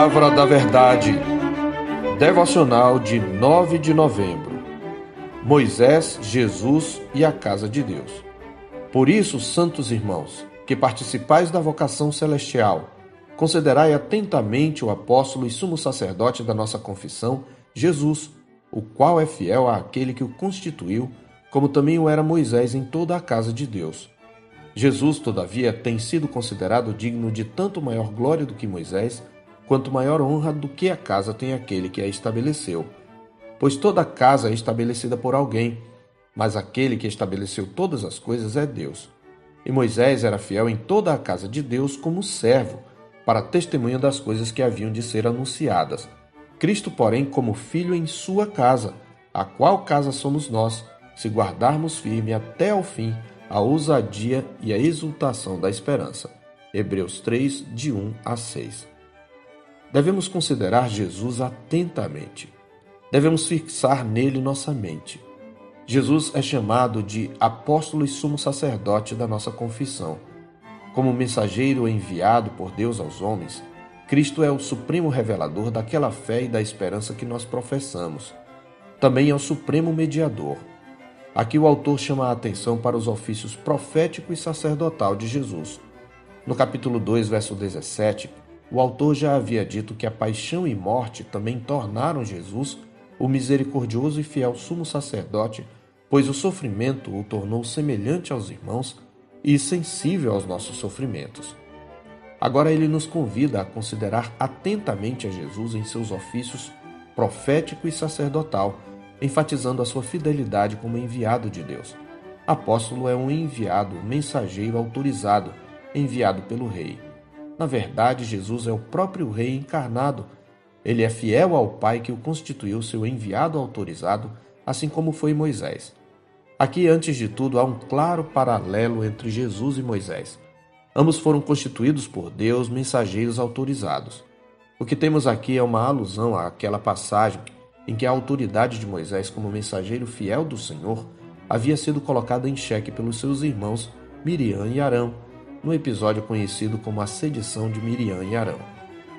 Palavra da Verdade. Devocional de 9 de novembro. Moisés, Jesus e a casa de Deus. Por isso, santos irmãos, que participais da vocação celestial, considerai atentamente o apóstolo e sumo sacerdote da nossa confissão, Jesus, o qual é fiel àquele que o constituiu, como também o era Moisés em toda a casa de Deus. Jesus, todavia, tem sido considerado digno de tanto maior glória do que Moisés, quanto maior honra do que a casa tem aquele que a estabeleceu. Pois toda casa é estabelecida por alguém, mas aquele que estabeleceu todas as coisas é Deus. E Moisés era fiel em toda a casa de Deus como servo, para testemunho das coisas que haviam de ser anunciadas. Cristo, porém, como filho em sua casa, a qual casa somos nós, se guardarmos firme até ao fim a ousadia e a exultação da esperança. Hebreus 3, de 1 a 6 devemos considerar Jesus atentamente. Devemos fixar nele nossa mente. Jesus é chamado de apóstolo e sumo sacerdote da nossa confissão. Como mensageiro enviado por Deus aos homens, Cristo é o supremo revelador daquela fé e da esperança que nós professamos. Também é o supremo mediador. Aqui o autor chama a atenção para os ofícios profético e sacerdotal de Jesus. No capítulo 2, verso 17, o autor já havia dito que a paixão e morte também tornaram Jesus o misericordioso e fiel sumo sacerdote, pois o sofrimento o tornou semelhante aos irmãos e sensível aos nossos sofrimentos. Agora ele nos convida a considerar atentamente a Jesus em seus ofícios profético e sacerdotal, enfatizando a sua fidelidade como enviado de Deus. Apóstolo é um enviado, mensageiro autorizado, enviado pelo rei. Na verdade, Jesus é o próprio Rei encarnado. Ele é fiel ao Pai que o constituiu seu enviado autorizado, assim como foi Moisés. Aqui, antes de tudo, há um claro paralelo entre Jesus e Moisés. Ambos foram constituídos por Deus mensageiros autorizados. O que temos aqui é uma alusão àquela passagem em que a autoridade de Moisés como mensageiro fiel do Senhor havia sido colocada em xeque pelos seus irmãos Miriam e Arão, no episódio conhecido como a sedição de Miriam e Arão.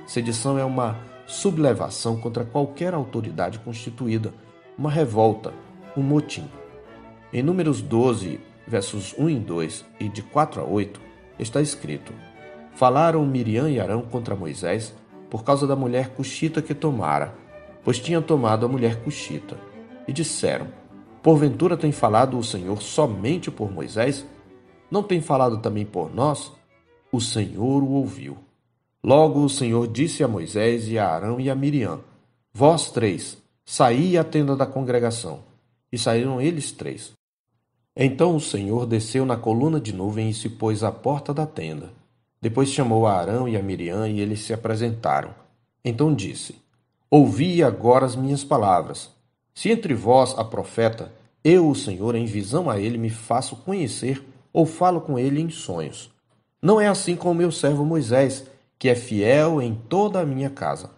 Sedição é uma sublevação contra qualquer autoridade constituída, uma revolta, um motim. Em Números 12, versos 1 e 2 e de 4 a 8, está escrito: Falaram Miriam e Arão contra Moisés por causa da mulher cuxita que tomara, pois tinha tomado a mulher cuxita. E disseram: Porventura tem falado o Senhor somente por Moisés? Não tem falado também por nós? O Senhor o ouviu. Logo o Senhor disse a Moisés e a Arão e a Miriam: Vós três, saí à tenda da congregação. E saíram eles três. Então o Senhor desceu na coluna de nuvem e se pôs à porta da tenda. Depois chamou a Arão e a Miriam e eles se apresentaram. Então disse: Ouvi agora as minhas palavras. Se entre vós há profeta, eu, o Senhor, em visão a ele, me faço conhecer ou falo com ele em sonhos. Não é assim com o meu servo Moisés, que é fiel em toda a minha casa.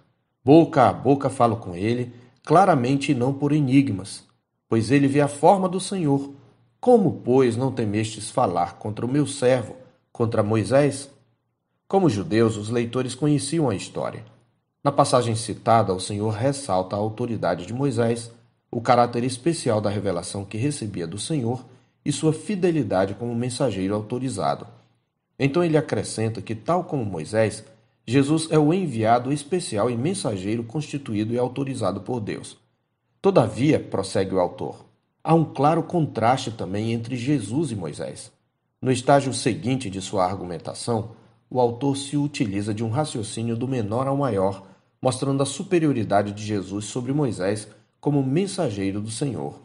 Boca a boca falo com ele, claramente e não por enigmas, pois ele vê a forma do Senhor. Como, pois, não temestes falar contra o meu servo, contra Moisés? Como judeus, os leitores conheciam a história. Na passagem citada, o Senhor ressalta a autoridade de Moisés, o caráter especial da revelação que recebia do Senhor e sua fidelidade como mensageiro autorizado. Então ele acrescenta que, tal como Moisés, Jesus é o enviado especial e mensageiro constituído e autorizado por Deus. Todavia, prossegue o autor, há um claro contraste também entre Jesus e Moisés. No estágio seguinte de sua argumentação, o autor se utiliza de um raciocínio do menor ao maior, mostrando a superioridade de Jesus sobre Moisés como mensageiro do Senhor.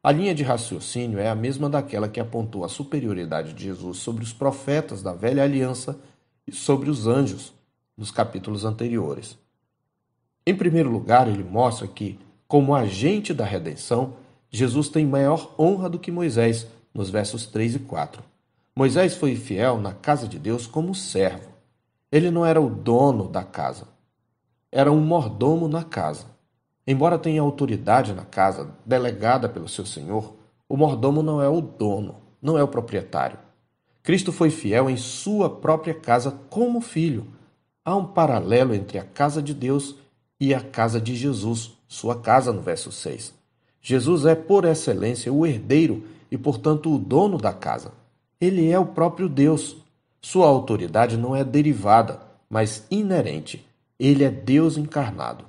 A linha de raciocínio é a mesma daquela que apontou a superioridade de Jesus sobre os profetas da velha aliança e sobre os anjos nos capítulos anteriores. Em primeiro lugar, ele mostra que, como agente da redenção, Jesus tem maior honra do que Moisés, nos versos 3 e 4. Moisés foi fiel na casa de Deus como servo. Ele não era o dono da casa, era um mordomo na casa. Embora tenha autoridade na casa, delegada pelo seu senhor, o mordomo não é o dono, não é o proprietário. Cristo foi fiel em sua própria casa como filho. há um paralelo entre a casa de Deus e a casa de Jesus, sua casa, no verso 6. Jesus é, por excelência, o herdeiro e, portanto, o dono da casa. Ele é o próprio Deus. Sua autoridade não é derivada, mas inerente. Ele é Deus encarnado.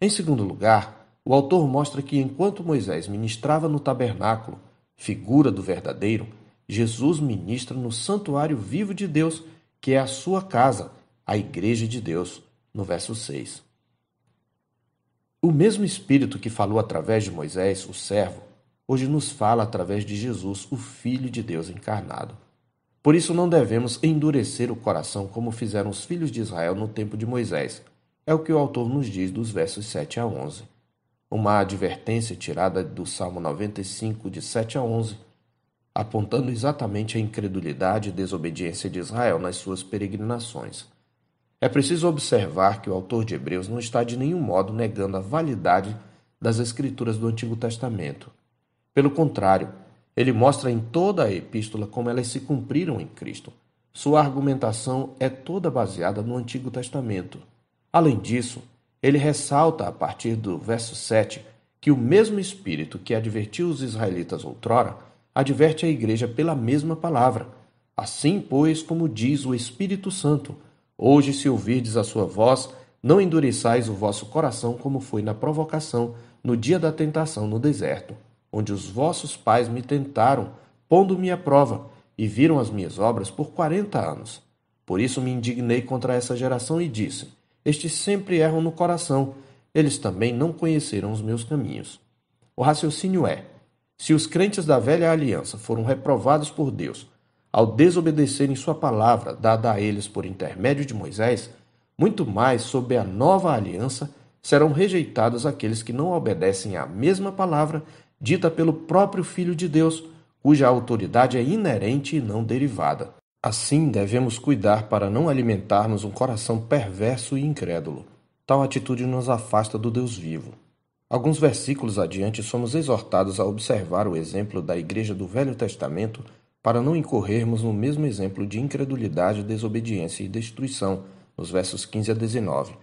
Em segundo lugar, o autor mostra que enquanto Moisés ministrava no tabernáculo, figura do verdadeiro, Jesus ministra no santuário vivo de Deus, que é a sua casa, a igreja de Deus, no verso 6. O mesmo Espírito que falou através de Moisés, o servo, hoje nos fala através de Jesus, o Filho de Deus encarnado. Por isso não devemos endurecer o coração como fizeram os filhos de Israel no tempo de Moisés. É o que o autor nos diz dos versos 7 a 11. Uma advertência tirada do Salmo 95, de 7 a 11, apontando exatamente a incredulidade e desobediência de Israel nas suas peregrinações. É preciso observar que o autor de Hebreus não está de nenhum modo negando a validade das Escrituras do Antigo Testamento. Pelo contrário, ele mostra em toda a epístola como elas se cumpriram em Cristo. Sua argumentação é toda baseada no Antigo Testamento. Além disso, ele ressalta a partir do verso 7 que o mesmo Espírito que advertiu os israelitas outrora adverte a igreja pela mesma palavra. Assim, pois, como diz o Espírito Santo, Hoje, se ouvirdes a sua voz, não endureçais o vosso coração como foi na provocação, no dia da tentação no deserto, onde os vossos pais me tentaram, pondo-me à prova, e viram as minhas obras por quarenta anos. Por isso me indignei contra essa geração e disse: Estes sempre erram no coração, eles também não conheceram os meus caminhos. O raciocínio é: se os crentes da velha aliança foram reprovados por Deus ao desobedecerem sua palavra dada a eles por intermédio de Moisés, muito mais sob a nova aliança serão rejeitados aqueles que não obedecem à mesma palavra dita pelo próprio Filho de Deus, cuja autoridade é inerente e não derivada. Assim, devemos cuidar para não alimentarmos um coração perverso e incrédulo. Tal atitude nos afasta do Deus vivo. Alguns versículos adiante, somos exortados a observar o exemplo da Igreja do Velho Testamento para não incorrermos no mesmo exemplo de incredulidade, desobediência e destruição, nos versos 15 a 19.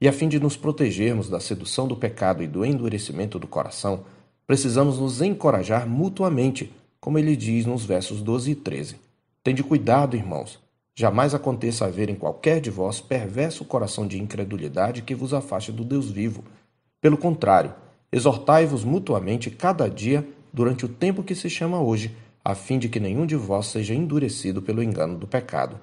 E a fim de nos protegermos da sedução do pecado e do endurecimento do coração, precisamos nos encorajar mutuamente, como ele diz nos versos 12 e 13. Tende cuidado, irmãos. Jamais aconteça haver em qualquer de vós perverso coração de incredulidade que vos afaste do Deus vivo. Pelo contrário, exortai-vos mutuamente cada dia durante o tempo que se chama hoje, a fim de que nenhum de vós seja endurecido pelo engano do pecado.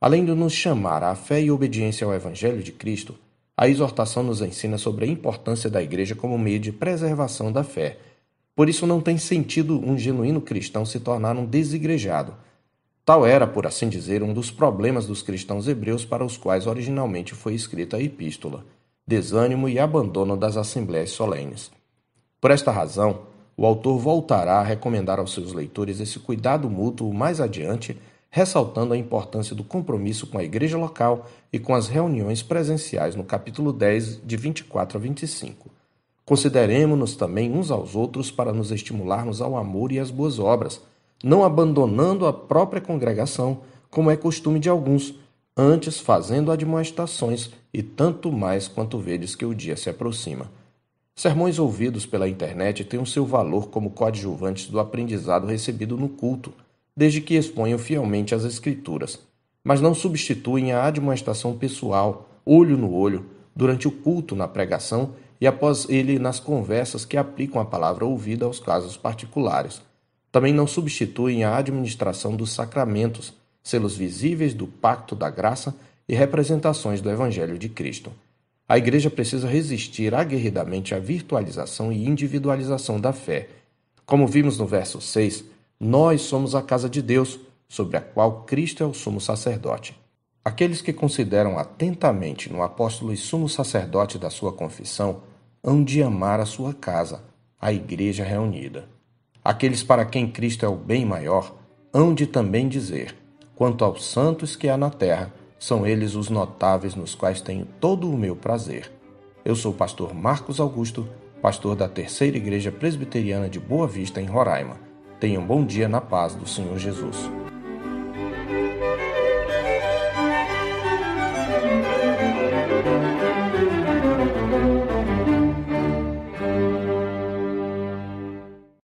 Além de nos chamar à fé e obediência ao Evangelho de Cristo, a exortação nos ensina sobre a importância da Igreja como meio de preservação da fé. Por isso, não tem sentido um genuíno cristão se tornar um desigrejado. Tal era, por assim dizer, um dos problemas dos cristãos hebreus para os quais originalmente foi escrita a epístola: desânimo e abandono das assembleias solenes. Por esta razão, o autor voltará a recomendar aos seus leitores esse cuidado mútuo mais adiante, ressaltando a importância do compromisso com a igreja local e com as reuniões presenciais no capítulo 10, de 24 a 25. Consideremos-nos também uns aos outros para nos estimularmos ao amor e às boas obras, não abandonando a própria congregação, como é costume de alguns, antes fazendo admoestações, e tanto mais quanto vedes que o dia se aproxima. Sermões ouvidos pela internet têm o seu valor como coadjuvantes do aprendizado recebido no culto, desde que exponham fielmente as Escrituras, mas não substituem a admoestação pessoal, olho no olho, durante o culto na pregação e após ele nas conversas que aplicam a palavra ouvida aos casos particulares. Também não substituem a administração dos sacramentos, selos visíveis do pacto da graça e representações do Evangelho de Cristo. A Igreja precisa resistir aguerridamente à virtualização e individualização da fé. Como vimos no verso 6, nós somos a casa de Deus, sobre a qual Cristo é o sumo sacerdote. Aqueles que consideram atentamente no apóstolo e sumo sacerdote da sua confissão hão de amar a sua casa, a igreja reunida. Aqueles para quem Cristo é o bem maior hão de também dizer: quanto aos santos que há na terra, são eles os notáveis nos quais tenho todo o meu prazer. Eu sou o pastor Marcos Augusto, pastor da Terceira Igreja Presbiteriana de Boa Vista, em Roraima. Tenha um bom dia na paz do Senhor Jesus.